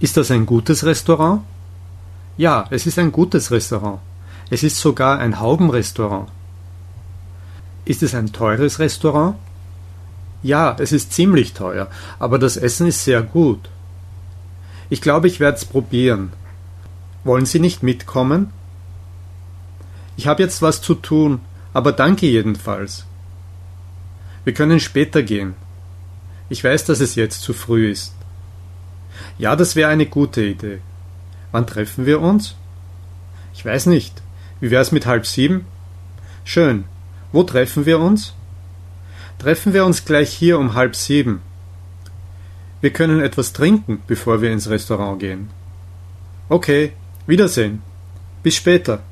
Ist das ein gutes Restaurant? Ja, es ist ein gutes Restaurant. Es ist sogar ein Haubenrestaurant. Ist es ein teures Restaurant? Ja, es ist ziemlich teuer, aber das Essen ist sehr gut. Ich glaube, ich werde es probieren. Wollen Sie nicht mitkommen? Ich habe jetzt was zu tun, aber danke jedenfalls. Wir können später gehen. Ich weiß, dass es jetzt zu früh ist. Ja, das wäre eine gute Idee. Wann treffen wir uns? Ich weiß nicht. Wie wär's mit halb sieben? Schön. Wo treffen wir uns? Treffen wir uns gleich hier um halb sieben. Wir können etwas trinken, bevor wir ins Restaurant gehen. Okay, Wiedersehen. Bis später.